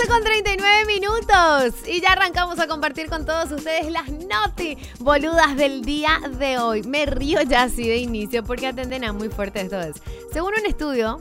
12 con 39 minutos y ya arrancamos a compartir con todos ustedes las noti boludas del día de hoy. Me río ya así de inicio porque atenden a muy fuerte esto es. Según un estudio,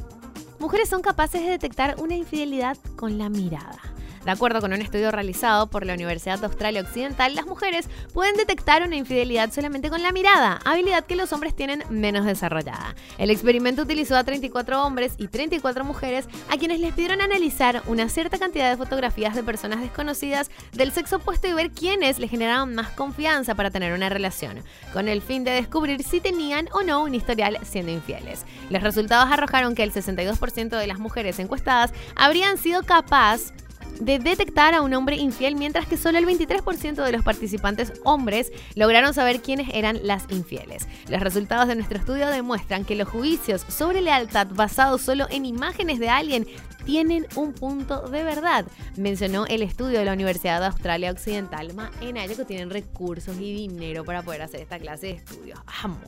mujeres son capaces de detectar una infidelidad con la mirada. De acuerdo con un estudio realizado por la Universidad de Australia Occidental, las mujeres pueden detectar una infidelidad solamente con la mirada, habilidad que los hombres tienen menos desarrollada. El experimento utilizó a 34 hombres y 34 mujeres a quienes les pidieron analizar una cierta cantidad de fotografías de personas desconocidas del sexo opuesto y ver quiénes les generaban más confianza para tener una relación, con el fin de descubrir si tenían o no un historial siendo infieles. Los resultados arrojaron que el 62% de las mujeres encuestadas habrían sido capaz de detectar a un hombre infiel, mientras que solo el 23% de los participantes hombres lograron saber quiénes eran las infieles. Los resultados de nuestro estudio demuestran que los juicios sobre lealtad basados solo en imágenes de alguien tienen un punto de verdad, mencionó el estudio de la Universidad de Australia Occidental. Ma, en ellos que tienen recursos y dinero para poder hacer esta clase de estudios. Amo.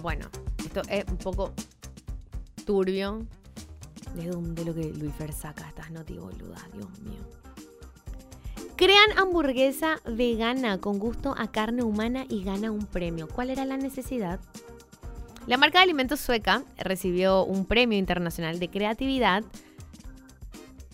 Bueno, esto es un poco turbio. ¿De dónde lo que Luis Fer saca estas noti boludas? Dios mío. Crean hamburguesa vegana con gusto a carne humana y gana un premio. ¿Cuál era la necesidad? La marca de alimentos sueca recibió un premio internacional de creatividad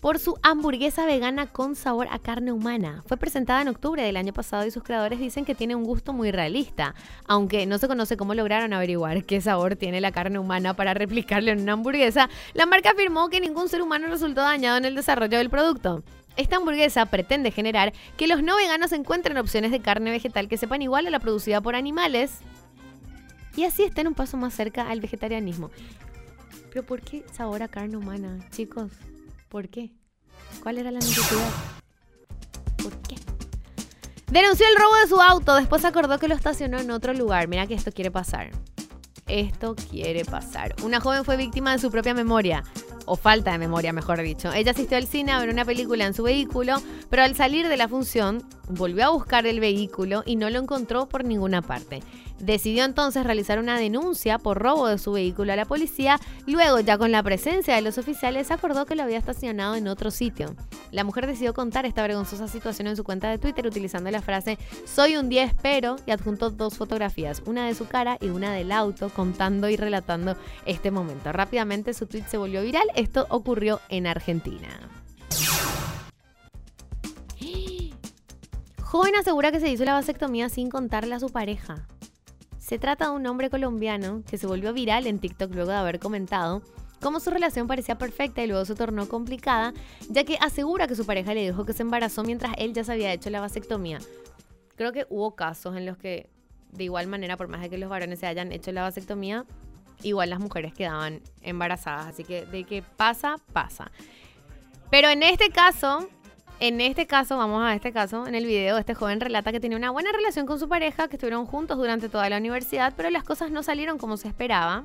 por su hamburguesa vegana con sabor a carne humana. Fue presentada en octubre del año pasado y sus creadores dicen que tiene un gusto muy realista, aunque no se conoce cómo lograron averiguar qué sabor tiene la carne humana para replicarlo en una hamburguesa. La marca afirmó que ningún ser humano resultó dañado en el desarrollo del producto. Esta hamburguesa pretende generar que los no veganos encuentren opciones de carne vegetal que sepan igual a la producida por animales y así estén un paso más cerca al vegetarianismo. Pero ¿por qué sabor a carne humana, chicos? ¿Por qué? ¿Cuál era la necesidad? ¿Por qué? Denunció el robo de su auto, después acordó que lo estacionó en otro lugar. Mira que esto quiere pasar. Esto quiere pasar. Una joven fue víctima de su propia memoria, o falta de memoria, mejor dicho. Ella asistió al cine a ver una película en su vehículo, pero al salir de la función volvió a buscar el vehículo y no lo encontró por ninguna parte. Decidió entonces realizar una denuncia por robo de su vehículo a la policía. Luego, ya con la presencia de los oficiales, acordó que lo había estacionado en otro sitio. La mujer decidió contar esta vergonzosa situación en su cuenta de Twitter utilizando la frase Soy un 10 pero y adjuntó dos fotografías, una de su cara y una del auto, contando y relatando este momento. Rápidamente su tweet se volvió viral. Esto ocurrió en Argentina. Joven asegura que se hizo la vasectomía sin contarle a su pareja. Se trata de un hombre colombiano que se volvió viral en TikTok luego de haber comentado cómo su relación parecía perfecta y luego se tornó complicada, ya que asegura que su pareja le dijo que se embarazó mientras él ya se había hecho la vasectomía. Creo que hubo casos en los que, de igual manera, por más de que los varones se hayan hecho la vasectomía, igual las mujeres quedaban embarazadas. Así que de que pasa, pasa. Pero en este caso, en este caso, vamos a este caso, en el video, este joven relata que tenía una buena relación con su pareja, que estuvieron juntos durante toda la universidad, pero las cosas no salieron como se esperaba,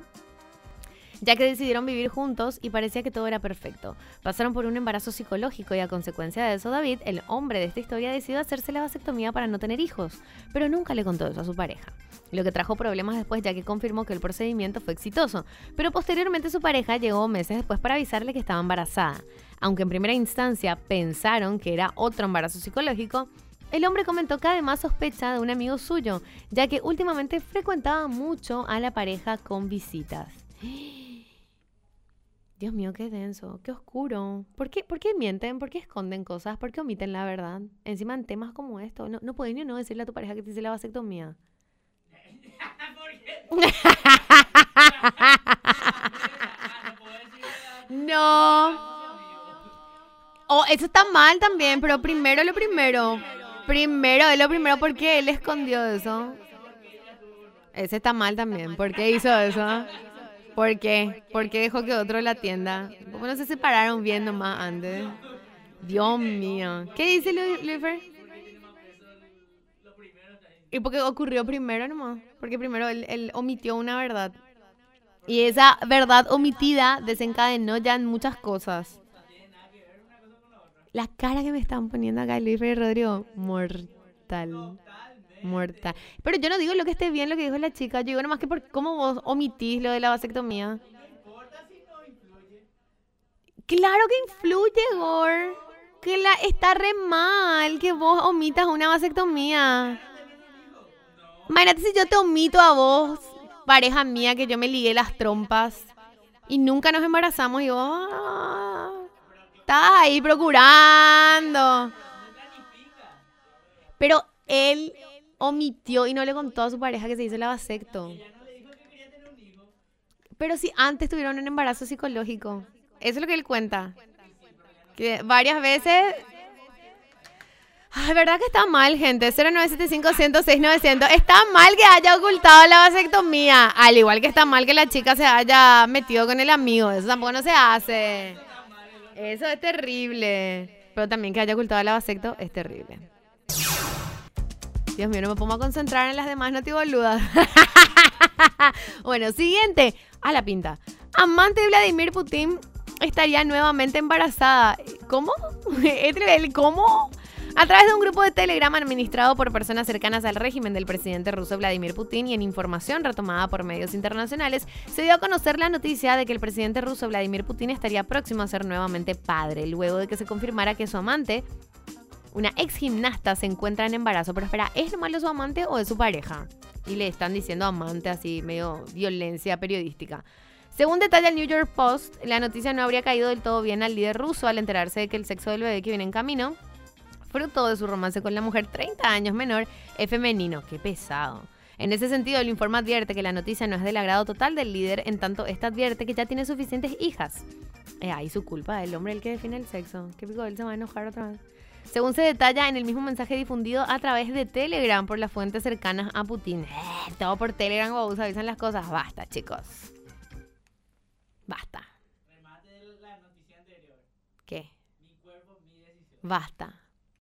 ya que decidieron vivir juntos y parecía que todo era perfecto. Pasaron por un embarazo psicológico y a consecuencia de eso, David, el hombre de esta historia, decidió hacerse la vasectomía para no tener hijos, pero nunca le contó eso a su pareja. Lo que trajo problemas después ya que confirmó que el procedimiento fue exitoso, pero posteriormente su pareja llegó meses después para avisarle que estaba embarazada. Aunque en primera instancia pensaron que era otro embarazo psicológico, el hombre comentó que además sospecha de un amigo suyo, ya que últimamente frecuentaba mucho a la pareja con visitas. Dios mío, qué denso, qué oscuro. ¿Por qué, ¿Por qué mienten? ¿Por qué esconden cosas? ¿Por qué omiten la verdad? Encima en temas como esto. No, no podés ni no decirle a tu pareja que te hice la vasectomía. No. Oh, eso está mal también, pero primero lo primero. Primero, es lo primero, ¿por qué él escondió eso? Ese está mal también. ¿Por qué hizo eso? ¿Por qué? ¿Por qué dejó que otro la atienda? ¿Cómo no se separaron bien nomás antes? Dios mío. ¿Qué dice Lu- Lucifer? ¿Y por qué ocurrió primero nomás? Porque primero él, omitió una verdad. Y esa verdad omitida desencadenó ya en muchas cosas. La cara que me están poniendo acá Lucifer y Rodrigo, mortal. Mortal. Pero yo no digo lo que esté bien, lo que dijo la chica. Yo digo nomás que por cómo vos omitís lo de la vasectomía. Claro que influye, Gor. Que la, está re mal que vos omitas una vasectomía. Imagínate si yo te omito a vos, pareja mía, que yo me ligué las trompas y nunca nos embarazamos y vos ah, estás ahí procurando. Pero él omitió y no le contó a su pareja que se hizo la vasecto. Pero si antes tuvieron un embarazo psicológico. Eso es lo que él cuenta. Que varias veces... Ay, verdad que está mal, gente. 0975-106-900. Está mal que haya ocultado la vasectomía. Al igual que está mal que la chica se haya metido con el amigo. Eso tampoco no se hace. Eso es terrible. Pero también que haya ocultado la vasecto es terrible. Dios mío, no me pongo a concentrar en las demás notiboludas. bueno, siguiente. A la pinta. Amante de Vladimir Putin estaría nuevamente embarazada. ¿Cómo? ¿El cómo? A través de un grupo de Telegram administrado por personas cercanas al régimen del presidente ruso Vladimir Putin y en información retomada por medios internacionales, se dio a conocer la noticia de que el presidente ruso Vladimir Putin estaría próximo a ser nuevamente padre, luego de que se confirmara que su amante, una ex gimnasta, se encuentra en embarazo. Pero espera, ¿es lo malo su amante o es su pareja? Y le están diciendo amante así, medio violencia periodística. Según detalla el New York Post, la noticia no habría caído del todo bien al líder ruso al enterarse de que el sexo del bebé que viene en camino, fruto de su romance con la mujer 30 años menor, es femenino. Qué pesado. En ese sentido, el informe advierte que la noticia no es del agrado total del líder, en tanto esta advierte que ya tiene suficientes hijas. Es ahí su culpa, el hombre el que define el sexo. ¿Qué pico? Él se va a enojar otra vez. Según se detalla en el mismo mensaje difundido a través de Telegram por las fuentes cercanas a Putin. Eh, todo por Telegram, vos avisan las cosas. Basta, chicos. Basta. ¿Qué? Basta.